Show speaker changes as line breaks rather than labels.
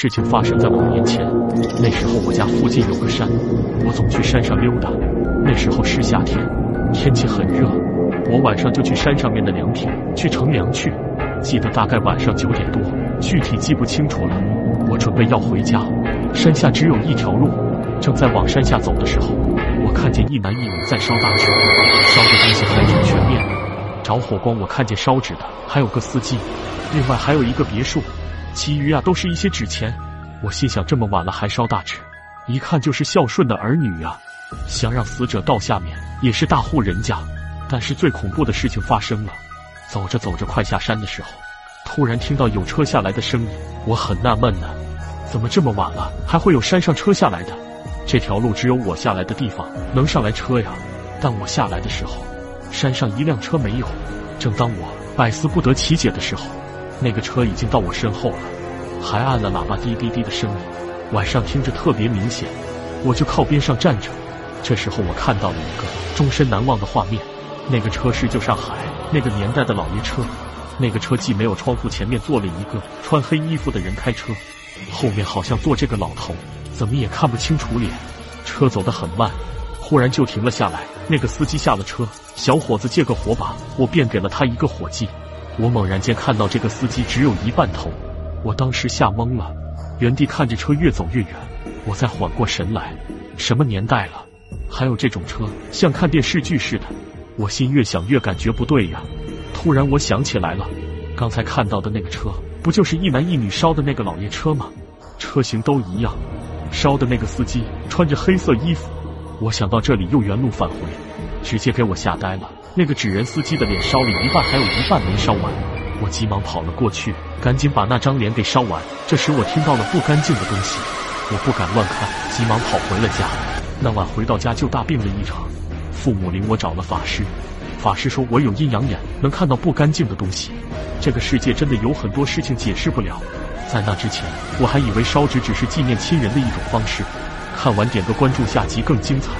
事情发生在五年前，那时候我家附近有个山，我总去山上溜达。那时候是夏天，天气很热，我晚上就去山上面的凉亭去乘凉去。记得大概晚上九点多，具体记不清楚了。我准备要回家，山下只有一条路。正在往山下走的时候，我看见一男一女在烧大纸，烧的东西还挺全面的。着火光，我看见烧纸的还有个司机，另外还有一个别墅，其余啊都是一些纸钱。我心想，这么晚了还烧大纸，一看就是孝顺的儿女啊，想让死者到下面也是大户人家。但是最恐怖的事情发生了，走着走着快下山的时候，突然听到有车下来的声音，我很纳闷呢，怎么这么晚了还会有山上车下来的？这条路只有我下来的地方能上来车呀，但我下来的时候，山上一辆车没有。正当我百思不得其解的时候，那个车已经到我身后了，还按了喇叭，滴滴滴的声音，晚上听着特别明显。我就靠边上站着。这时候我看到了一个终身难忘的画面，那个车是旧上海那个年代的老爷车，那个车既没有窗户，前面坐了一个穿黑衣服的人开车，后面好像坐这个老头。怎么也看不清楚脸，车走得很慢，忽然就停了下来。那个司机下了车，小伙子借个火把，我便给了他一个火机。我猛然间看到这个司机只有一半头，我当时吓懵了，原地看着车越走越远。我才缓过神来，什么年代了，还有这种车，像看电视剧似的。我心越想越感觉不对呀。突然我想起来了，刚才看到的那个车，不就是一男一女烧的那个老爷车吗？车型都一样。烧的那个司机穿着黑色衣服，我想到这里又原路返回，直接给我吓呆了。那个纸人司机的脸烧了一半，还有一半没烧完。我急忙跑了过去，赶紧把那张脸给烧完。这时我听到了不干净的东西，我不敢乱看，急忙跑回了家。那晚回到家就大病了一场，父母领我找了法师，法师说我有阴阳眼，能看到不干净的东西。这个世界真的有很多事情解释不了。在那之前，我还以为烧纸只是纪念亲人的一种方式。看完点个关注，下集更精彩。